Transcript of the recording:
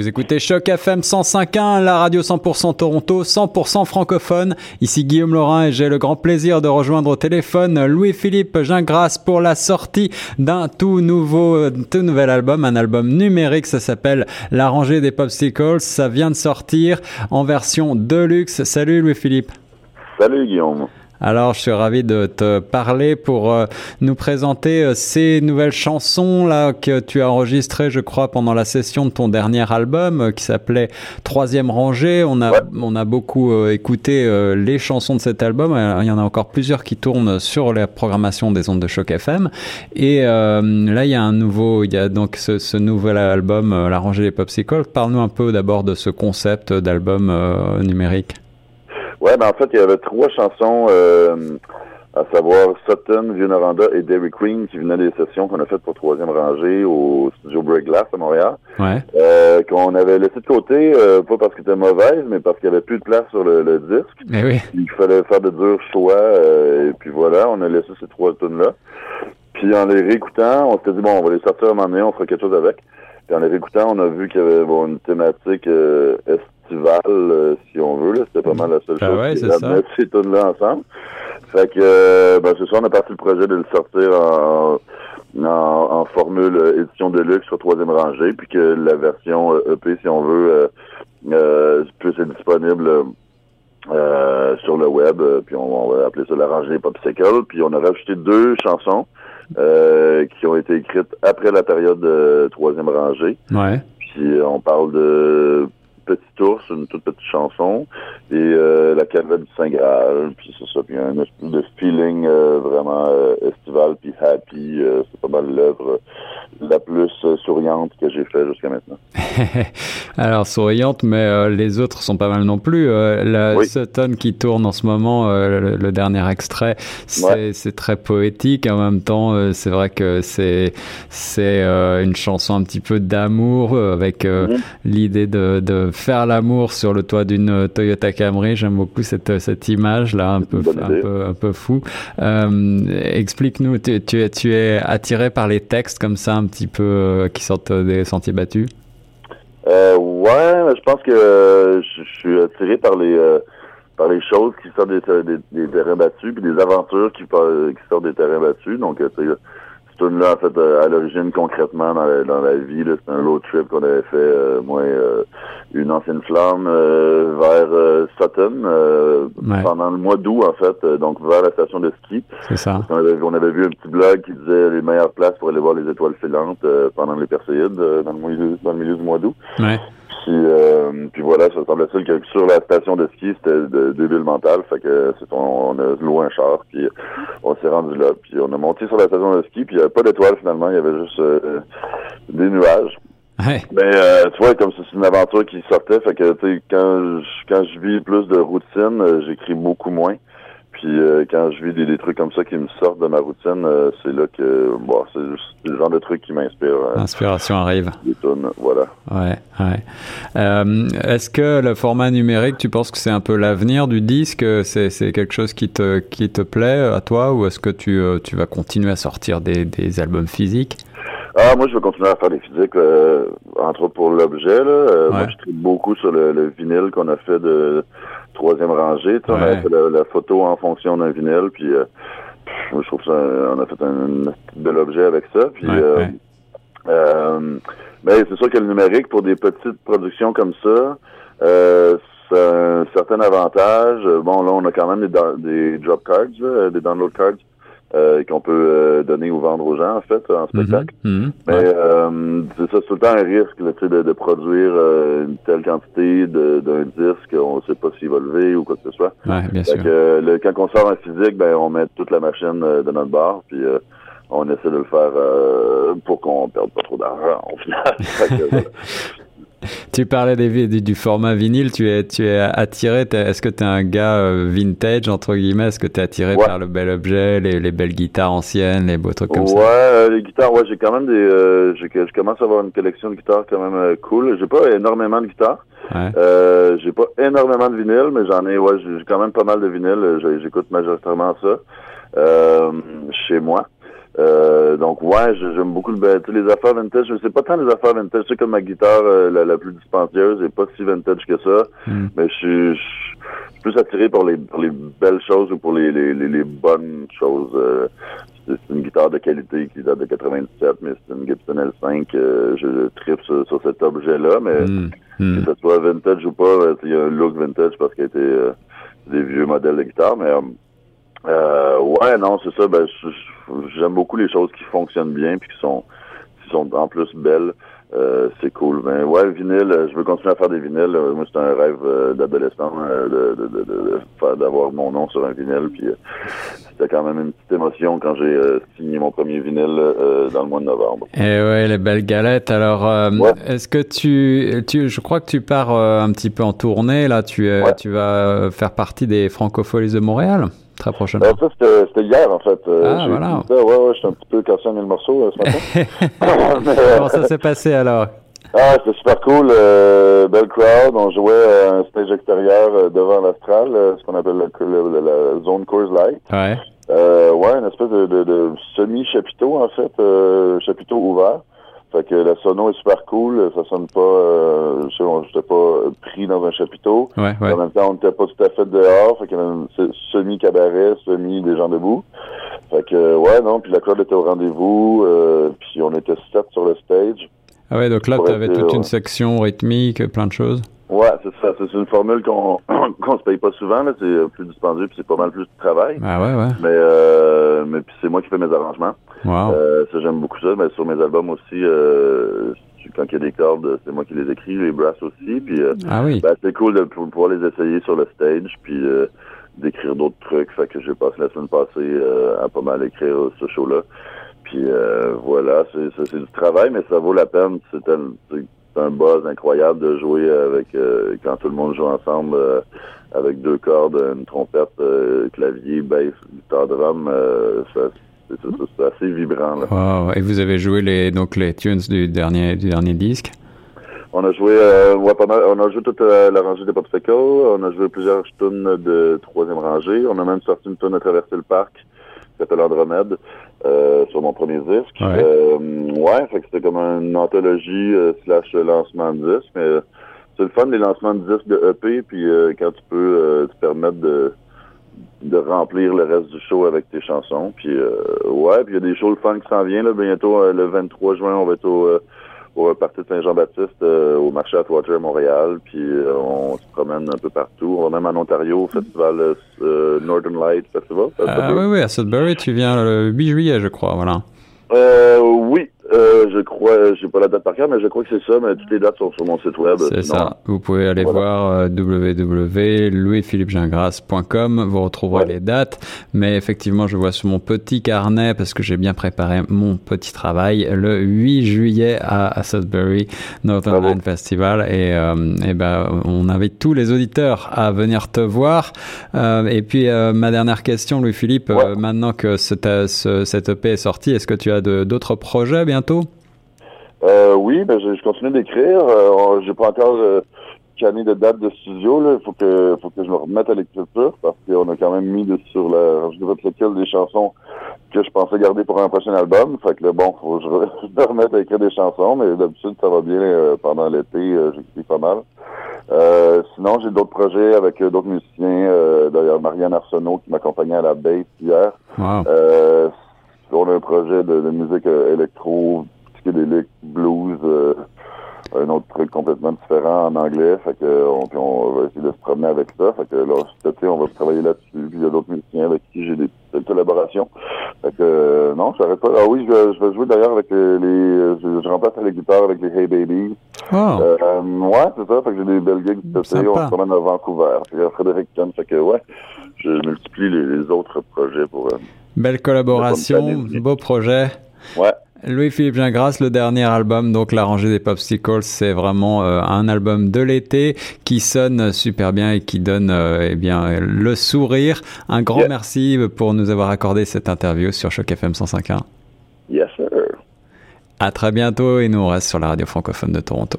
Vous écoutez Choc FM 105.1, la radio 100% Toronto, 100% francophone. Ici Guillaume Laurin et j'ai le grand plaisir de rejoindre au téléphone Louis-Philippe Gingras pour la sortie d'un tout nouveau, tout nouvel album, un album numérique. Ça s'appelle La rangée des popsicles. Ça vient de sortir en version deluxe. Salut Louis-Philippe. Salut Guillaume. Alors, je suis ravi de te parler pour euh, nous présenter euh, ces nouvelles chansons là que tu as enregistrées, je crois, pendant la session de ton dernier album euh, qui s'appelait Troisième rangée. On a on a beaucoup écouté les chansons de cet album. Il y en a encore plusieurs qui tournent sur la programmation des ondes de choc FM. Et là, il y a un nouveau, il y a donc ce, ce nouvel album, La rangée des popsicles. Parle-nous un peu d'abord de ce concept d'album numérique. Ouais, ben en fait, il y avait trois chansons, euh, à savoir Sutton, Vieux-Noranda et Dairy Queen qui venaient des sessions qu'on a faites pour troisième rangée au studio Break Glass à Montréal. Ouais. Euh, qu'on avait laissé de côté, euh, pas parce qu'elle était mauvaise, mais parce qu'il n'y avait plus de place sur le, disque. Mais oui. Il fallait faire de durs choix, euh, et puis voilà, on a laissé ces trois tunes-là. Puis en les réécoutant, on s'était dit, bon, on va les sortir à un moment donné, on fera quelque chose avec. Puis en les réécoutant, on a vu qu'il y avait bon, une thématique euh, euh, si on veut. C'était pas mal la seule ah chose qui mettre ces tunes-là ensemble. Fait que, euh, ben, c'est ça, on a parti le projet de le sortir en, en, formule euh, édition de luxe sur troisième rangée, puis que la version EP, si on veut, puisse être disponible sur le web, puis on, va appeler ça la rangée Popsicle. Puis on a rajouté deux chansons qui ont été écrites après la période de troisième rangée. Ouais. Puis on parle de Petit ours, une toute petite chanson, et euh, la calvette du Saint-Graal, puis c'est ça, puis un espèce de feeling euh, vraiment euh, estival, puis happy, c'est pas mal l'œuvre la plus souriante que j'ai fait jusqu'à maintenant. Alors souriante, mais les autres sont pas mal non plus. la oui. Sutton qui tourne en ce moment, le, dernier extrait, c'est très poétique. En même temps, c'est vrai que c'est une chanson un petit peu d'amour avec mm-hmm. l'idée de, de faire l'amour sur le toit d'une euh, Toyota Camry. J'aime beaucoup cette, euh, cette image là, un peu, un peu, un peu fou. Euh, Explique-nous, tu, tu, es, tu es attiré par les textes comme ça, un petit peu qui sortent des sentiers battus? Euh, ouais, je pense que je, suis attiré par les par les choses qui sortent des, des, des terrains battus, puis des aventures qui, qui sortent des terrains battus. Donc, là en fait, à l'origine, concrètement, dans la, dans la vie, c'est un road trip qu'on avait fait, euh, moi, euh, une ancienne flamme vers Sutton pendant le mois d'août, en fait, donc vers la station de ski. C'est ça. On avait, on avait, vu un petit blog qui disait les meilleures places pour aller voir les étoiles filantes pendant les Perséides dans, le milieu, dans le milieu du mois d'août. Ouais. Puis, euh, puis voilà, ça semblait-il que sur la station de ski, c'était de, débile mental. Fait que c'est on, a loué un char, puis on s'est rendu là. Puis on a monté sur la station de ski, puis il n'y avait pas d'étoiles finalement, il y avait juste euh, des nuages. Ouais. Mais euh, tu vois, comme c'est une aventure qui sortait, fait que tu sais, quand je, quand je vis plus de routine, euh, j'écris beaucoup moins. Puis euh, quand je vis des, trucs comme ça qui me sortent de ma routine, euh, c'est là que bon, c'est le genre de trucs qui m'inspire. Euh, L'inspiration arrive. Des tonnes, voilà. Ouais, ouais. Est-ce que le format numérique, tu penses que c'est un peu l'avenir du disque? C'est quelque chose qui te qui te plaît à toi, ou est-ce que tu tu vas continuer à sortir des, des albums physiques? Ah, moi, je vais continuer à faire des physiques, entre autres pour l'objet. Moi, je tripe beaucoup sur le, le vinyle qu'on a fait de troisième rangée. On a fait la, photo en fonction d'un vinyle, puis euh, je trouve ça, on a fait un, bel objet avec ça. Puis, euh, euh, ben, c'est sûr que le numérique, pour des petites productions comme ça, euh, c'est un certain avantage. Bon, là, on a quand même des, des drop cards, des download cards euh, qu'on peut euh, donner ou vendre aux gens, en fait, en spectacle. Mhm, mhm, Mais euh, c'est ça, c'est tout le temps un risque là, de, de produire une telle quantité d'un disque, on ne sait pas s'il va lever ou quoi que ce soit. Ouais, bien sûr. Que, le, quand on sort en physique, ben on met toute la machine de notre bar, puis on essaie de le faire pour qu'on perde pas trop d'argent au final. tu parlais des, du, du, format vinyle, tu es, tu es attiré, est-ce que tu es un gars euh, vintage, entre guillemets, est-ce que tu es attiré par le bel objet, les, les, belles guitares anciennes, les beaux trucs comme ça? Ouais, euh, les guitares, ouais, j'ai quand même des, euh, je commence à avoir une collection de guitares quand même euh, cool. J'ai pas énormément de guitares. Ouais. J'ai pas énormément de vinyle, mais j'en ai, ouais, j'ai quand même pas mal de vinyle. J'écoute majoritairement ça chez moi. Euh, donc ouais, j'aime beaucoup le ben, les affaires vintage. Je sais pas tant les affaires vintage. C'est comme ma guitare euh, la, plus dispendieuse et pas si vintage que ça. Hmm. Mais je suis plus attiré par les, les belles choses ou pour les, les, les, bonnes choses. Euh, c'est une guitare de qualité qui date de 97, mais c'est une Gibson L5. Euh, je tripe sur, cet objet-là, mais hmm. Hmm. que ce soit vintage ou pas, il y a un look vintage parce qu'il y a été des vieux modèles de guitare, mais euh, ouais, non, c'est ça. Ben, j'aime beaucoup les choses qui fonctionnent bien puis qui sont, qui sont en plus belles. Euh, c'est cool. Ben ouais, le vinyle, je veux continuer à faire des vinyles. Moi, c'est un rêve euh, d'adolescent euh, de, de, de, d'avoir mon nom sur un vinyle. Puis c'était quand même une petite émotion quand j'ai signé mon premier vinyle dans le mois de novembre. Et eh ouais, les belles galettes. Alors, est-ce que tu, tu, je crois que tu pars un petit peu en tournée là. Tu, tu vas faire partie des Francopholies de Montréal? Très prochainement. Euh, ça, c'était hier, en fait. Euh, ah, voilà. Ça, ouais, ouais, j'étais un petit peu cassé le morceau euh, ce matin. Comment ça s'est passé alors? Ah, c'était super cool. belle crowd. On jouait à un stage extérieur devant l'Astral, ce qu'on appelle la zone Coors Light. Ouais. ouais, une espèce de, de, de semi-chapiteau, en fait. chapiteau ouvert. Fait que la sono est super cool, ça sonne pas, euh, je sais, j'étais pas pris dans un chapiteau. Ouais, ouais. En même temps, on n'était pas tout à fait dehors, fait qu'il y avait semi-cabaret, semi des gens debout. Fait que, ouais, non, puis la crowd était au rendez-vous, euh, puis on était sept sur le stage. Ah ouais, donc là, tu avais toute une section rythmique, plein de choses. Ouais, c'est ça. C'est une formule qu'on qu'on se paye pas souvent. Là. C'est plus dispendieux puis c'est pas mal plus de travail. Ah ouais, ouais. Mais euh, mais puis c'est moi qui fais mes arrangements. Wow. Euh, ça j'aime beaucoup ça. Mais sur mes albums aussi, euh, quand il y a des cordes, c'est moi qui les écris, les brasses aussi. Puis euh, ah oui. Ben, c'est cool de pouvoir les essayer sur le stage puis euh, d'écrire d'autres trucs. Fait que j'ai passé la semaine passée euh, à pas mal écrire ce show-là. Puis voilà, c'est du travail, mais ça vaut la peine. C'est c'est un buzz incroyable de jouer avec euh, quand tout le monde joue ensemble euh, avec deux cordes, une trompette, euh, clavier, bass, guitare, drum. C'est assez vibrant. Là. Et vous avez joué les donc les tunes du dernier du dernier disque? On a joué ouais, pas mal, on a joué toute la rangée des Popsicle, on a joué plusieurs tunes de troisième rangée, on a même sorti une tune à traverser le parc qui s'appelle Andromède. Euh, sur mon premier disque. Ouais, euh, ouais fait que c'était comme une anthologie euh, slash lancement de disque, mais c'est le fun les lancements de disques de EP, puis quand tu peux te permettre de de remplir le reste du show avec tes chansons. Puis ouais, puis il y a des shows le fun qui s'en viennent là, bientôt le 23 juin, on va être au au parti de Saint-Jean-Baptiste euh, au marché Atwater à Montréal, puis euh, on se promène un peu partout. On va même en Ontario au festival euh, Northern Light Festival. Ah, oui, oui, à Sudbury, tu viens le 8 juillet, je crois, voilà. Je crois, j'ai pas la date par cœur, mais je crois que c'est ça, mais toutes les dates sont sur mon site web. C'est ça. Vous pouvez aller voir euh, www.louisphilippegingras.com, vous retrouverez les dates. Mais effectivement, je vois sur mon petit carnet, parce que j'ai bien préparé mon petit travail, le 8 juillet à, Sudbury Northern Line Festival. Et, euh, et ben, on invite tous les auditeurs à venir te voir. Euh, et puis, euh, ma dernière question, Louis-Philippe, maintenant que cette, cette EP est sortie, est-ce que tu as d'autres projets bien euh, oui, ben je, continue d'écrire. Euh, j'ai pas encore euh, de date de studio. Il faut que faut que je me remette à l'écriture parce qu'on a quand même mis de, sur la je lequel des chansons que je pensais garder pour un prochain album. Fait que bon, faut que je, me remette à écrire des chansons, mais d'habitude ça va bien euh, pendant l'été, euh, j'écris pas mal. sinon, j'ai d'autres projets avec d'autres musiciens. D'ailleurs, Marianne Arsenault qui m'accompagnait à la bass hier. Wow on a un projet de, musique euh, électro, psychédélique, blues, euh, un autre truc complètement différent en anglais. Fait que on, on va essayer de se promener avec ça. Fait que là, cet on va travailler là-dessus. Puis il y a d'autres musiciens avec qui j'ai des, collaborations. Fait que euh, non, je pas. Ah oui, je, je vais jouer d'ailleurs avec les. je, remplace les guitares avec les Hey Babies. Oh. Euh, ouais, c'est ça. Fait que j'ai des belles gigs cet été. On se promène à Vancouver. Frédéric Fait que ouais, je multiplie les, autres projets pour. Belle collaboration, beau projet. Ouais. Louis-Philippe Gingras, le dernier album, donc La rangée des Popsicles, c'est vraiment euh, un album de l'été qui sonne super bien et qui donne euh, eh bien le sourire. Un grand merci pour nous avoir accordé cette interview sur Choc FM 105.1. Yes, sir. À très bientôt et nous on reste sur la radio francophone de Toronto.